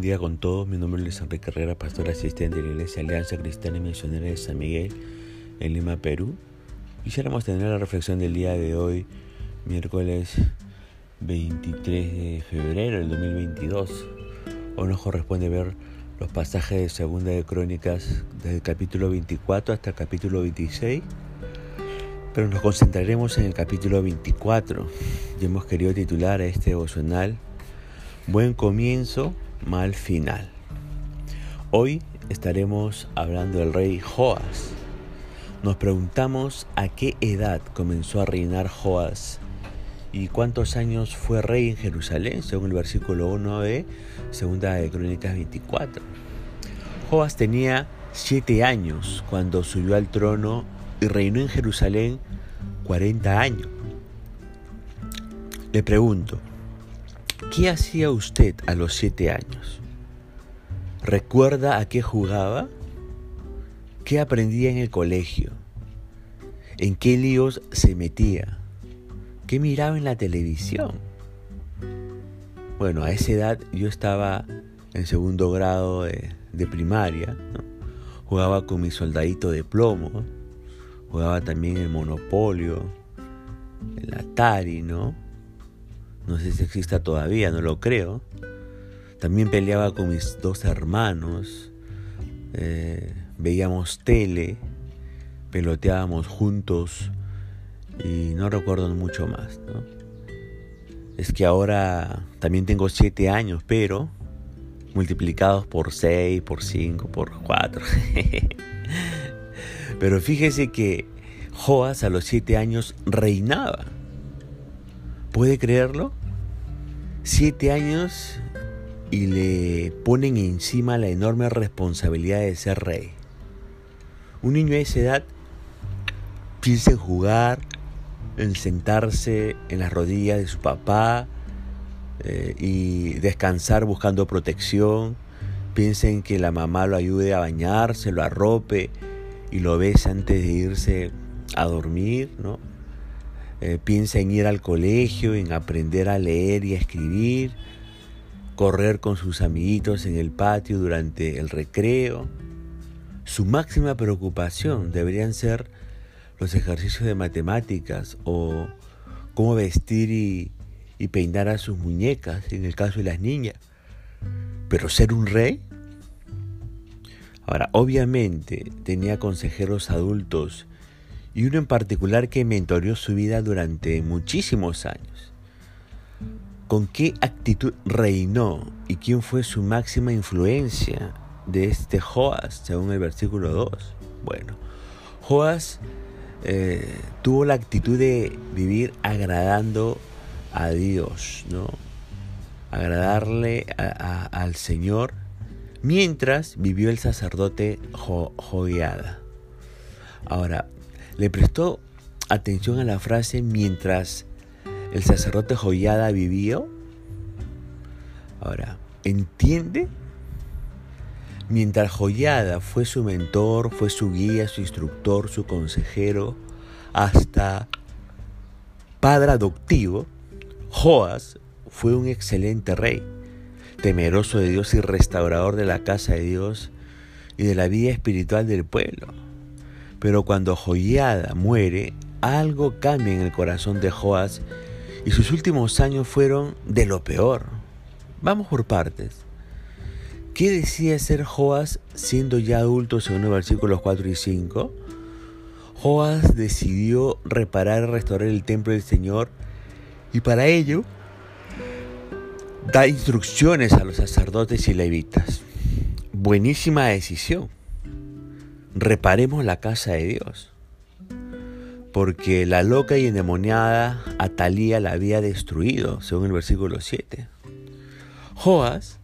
bendiga con todos. Mi nombre es Enrique Herrera, pastor asistente de la Iglesia Alianza Cristiana y Misionera de San Miguel en Lima, Perú. Quisiéramos tener la reflexión del día de hoy, miércoles 23 de febrero del 2022. Hoy nos corresponde ver los pasajes de Segunda de Crónicas desde el capítulo 24 hasta el capítulo 26. Pero nos concentraremos en el capítulo 24 y hemos querido titular a este devocional Buen comienzo, mal final. Hoy estaremos hablando del rey Joas. Nos preguntamos a qué edad comenzó a reinar Joas y cuántos años fue rey en Jerusalén, según el versículo 1 de Segunda de Crónicas 24. Joas tenía siete años cuando subió al trono y reinó en Jerusalén 40 años. Le pregunto, ¿Qué hacía usted a los siete años? ¿Recuerda a qué jugaba? ¿Qué aprendía en el colegio? ¿En qué líos se metía? ¿Qué miraba en la televisión? Bueno, a esa edad yo estaba en segundo grado de, primaria. Jugaba con mi soldadito de plomo. Jugaba también el Monopolio, el Atari, ¿no? No sé si exista todavía, no lo creo. También peleaba con mis dos hermanos, eh, veíamos tele, peloteábamos juntos y no recuerdo mucho más. Es que ahora también tengo siete años, pero multiplicados por seis, por cinco, por cuatro. pero fíjese que Joas a los siete años reinaba. ¿Puede creerlo? Siete años y le ponen encima la enorme responsabilidad de ser rey. Un niño de esa edad piensa en jugar, en sentarse en las rodillas de su papá eh, y descansar buscando protección. Piensa en que la mamá lo ayude a bañarse, lo arrope y lo besa antes de irse a dormir, ¿no? Eh, piensa en ir al colegio, en aprender a leer y a escribir, correr con sus amiguitos en el patio durante el recreo. Su máxima preocupación deberían ser los ejercicios de matemáticas o cómo vestir y, y peinar a sus muñecas, en el caso de las niñas. Pero ser un rey. Ahora, obviamente tenía consejeros adultos y uno en particular que mentoreó su vida durante muchísimos años. ¿Con qué actitud reinó y quién fue su máxima influencia de este Joas, según el versículo 2? Bueno, Joas eh, tuvo la actitud de vivir agradando a Dios, ¿no? Agradarle al Señor mientras vivió el sacerdote Joiada. Ahora, le prestó atención a la frase mientras el sacerdote Joyada vivió. Ahora, ¿entiende? Mientras Joyada fue su mentor, fue su guía, su instructor, su consejero, hasta padre adoptivo, Joas fue un excelente rey, temeroso de Dios y restaurador de la casa de Dios y de la vida espiritual del pueblo. Pero cuando Joiada muere, algo cambia en el corazón de Joás y sus últimos años fueron de lo peor. Vamos por partes. ¿Qué decía ser Joás siendo ya adulto según los versículos 4 y 5? Joás decidió reparar y restaurar el templo del Señor y para ello da instrucciones a los sacerdotes y levitas. Buenísima decisión reparemos la casa de Dios. Porque la loca y endemoniada Atalía la había destruido, según el versículo 7. Joas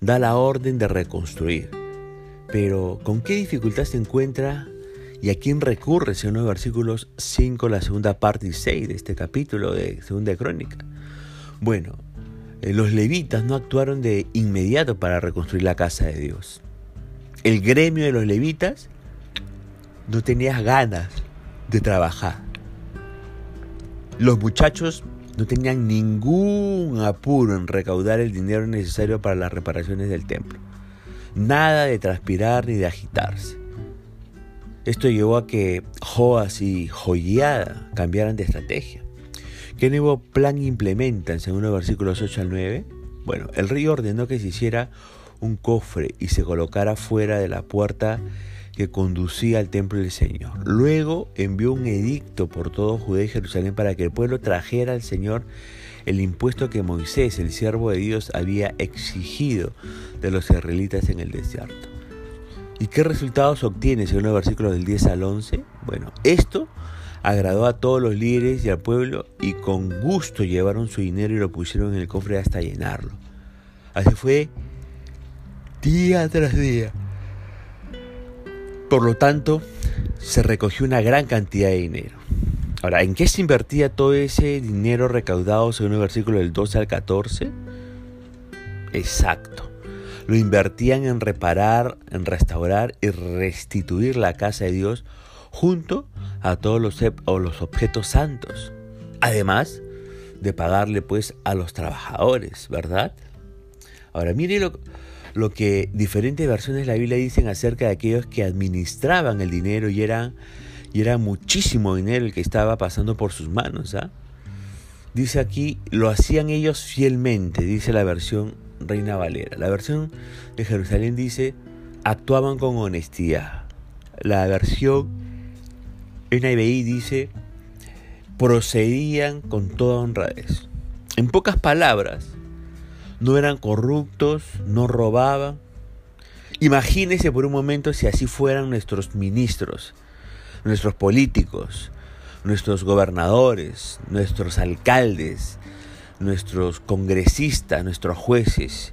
da la orden de reconstruir. Pero ¿con qué dificultad se encuentra y a quién recurre, según los versículos 5, la segunda parte y 6 de este capítulo de Segunda Crónica? Bueno, eh, los levitas no actuaron de inmediato para reconstruir la casa de Dios. El gremio de los levitas no tenías ganas de trabajar. Los muchachos no tenían ningún apuro en recaudar el dinero necesario para las reparaciones del templo. Nada de transpirar ni de agitarse. Esto llevó a que Joas y Joiada cambiaran de estrategia. ¿Qué nuevo plan implementan según los versículos 8 al 9? Bueno, el rey ordenó que se hiciera un cofre y se colocara fuera de la puerta que conducía al templo del Señor. Luego envió un edicto por todo Judea y Jerusalén para que el pueblo trajera al Señor el impuesto que Moisés, el siervo de Dios, había exigido de los israelitas en el desierto. ¿Y qué resultados obtiene según los versículos del 10 al 11? Bueno, esto agradó a todos los líderes y al pueblo y con gusto llevaron su dinero y lo pusieron en el cofre hasta llenarlo. Así fue día tras día. Por lo tanto, se recogió una gran cantidad de dinero. Ahora, ¿en qué se invertía todo ese dinero recaudado según el versículo del 12 al 14? Exacto. Lo invertían en reparar, en restaurar y restituir la casa de Dios junto a todos los, los objetos santos. Además de pagarle pues a los trabajadores, ¿verdad? Ahora mire lo, lo que diferentes versiones de la Biblia dicen acerca de aquellos que administraban el dinero y eran y era muchísimo dinero el que estaba pasando por sus manos. ¿ah? Dice aquí, lo hacían ellos fielmente, dice la versión Reina Valera. La versión de Jerusalén dice, actuaban con honestidad. La versión NIBI dice, procedían con toda honradez. En pocas palabras, no eran corruptos, no robaban. Imagínese por un momento si así fueran nuestros ministros, nuestros políticos, nuestros gobernadores, nuestros alcaldes, nuestros congresistas, nuestros jueces,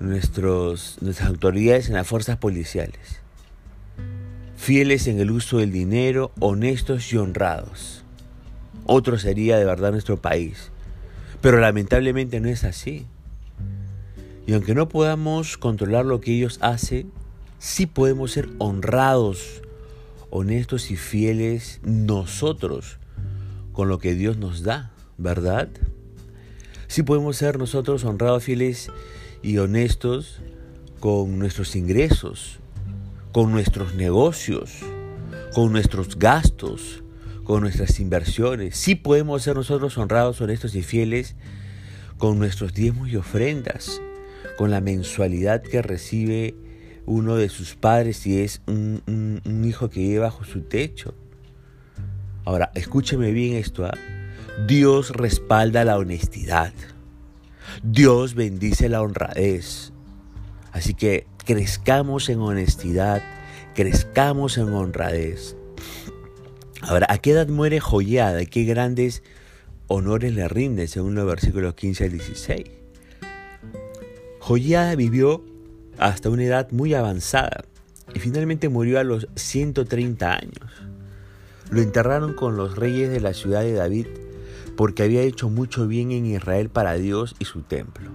nuestros, nuestras autoridades en las fuerzas policiales. Fieles en el uso del dinero, honestos y honrados. Otro sería de verdad nuestro país. Pero lamentablemente no es así. Y aunque no podamos controlar lo que ellos hacen, sí podemos ser honrados honestos y fieles nosotros con lo que Dios nos da, ¿verdad? Sí podemos ser nosotros honrados, fieles y honestos con nuestros ingresos, con nuestros negocios, con nuestros gastos, con nuestras inversiones. Sí podemos ser nosotros honrados, honestos y fieles con nuestros diezmos y ofrendas, con la mensualidad que recibe uno de sus padres si es un, hijo que vive bajo su techo. Ahora, escúcheme bien esto. ¿ah? Dios respalda la honestidad. Dios bendice la honradez. Así que crezcamos en honestidad, crezcamos en honradez. Ahora, ¿a qué edad muere Joyada? ¿Qué grandes honores le rinden según los versículos 15 al 16? Joyada vivió hasta una edad muy avanzada y finalmente murió a los 130 años. Lo enterraron con los reyes de la ciudad de David porque había hecho mucho bien en Israel para Dios y su templo.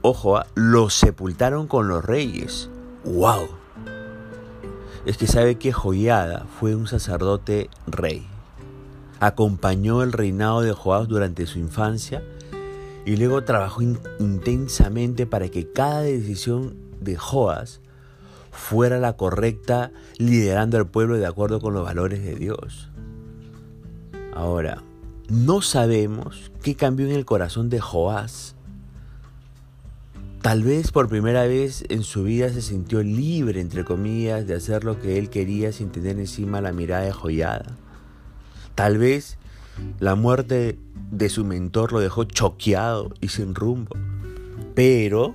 Ojo, ¿ah? lo sepultaron con los reyes. ¡Wow! Es que sabe que Joiada fue un sacerdote rey. Acompañó el reinado de Joás durante su infancia y luego trabajó intensamente para que cada decisión de Joás fuera la correcta, liderando al pueblo de acuerdo con los valores de Dios. Ahora, no sabemos qué cambió en el corazón de Joás. Tal vez por primera vez en su vida se sintió libre, entre comillas, de hacer lo que él quería sin tener encima la mirada de joyada. Tal vez la muerte de su mentor lo dejó choqueado y sin rumbo. Pero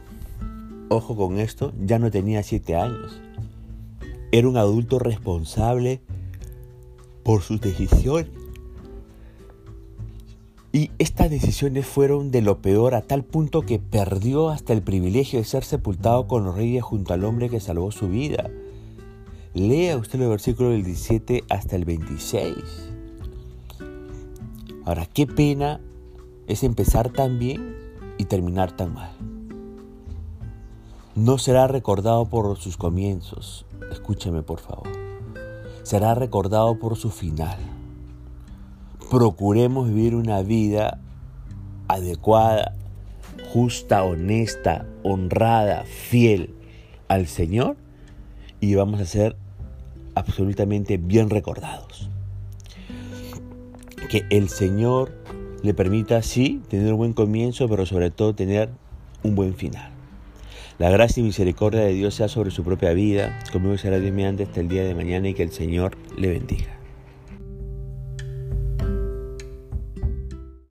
ojo con esto, ya no tenía siete años. Era un adulto responsable por sus decisiones. Y estas decisiones fueron de lo peor a tal punto que perdió hasta el privilegio de ser sepultado con los reyes junto al hombre que salvó su vida. Lea usted el versículo del 17 hasta el 26. Ahora, qué pena es empezar tan bien y terminar tan mal. No será recordado por sus comienzos, escúcheme por favor. Será recordado por su final. Procuremos vivir una vida adecuada, justa, honesta, honrada, fiel al Señor y vamos a ser absolutamente bien recordados. Que el Señor le permita, sí, tener un buen comienzo, pero sobre todo tener un buen final. La gracia y misericordia de Dios sea sobre su propia vida, conmigo será Dios mediante hasta el día de mañana y que el Señor le bendiga.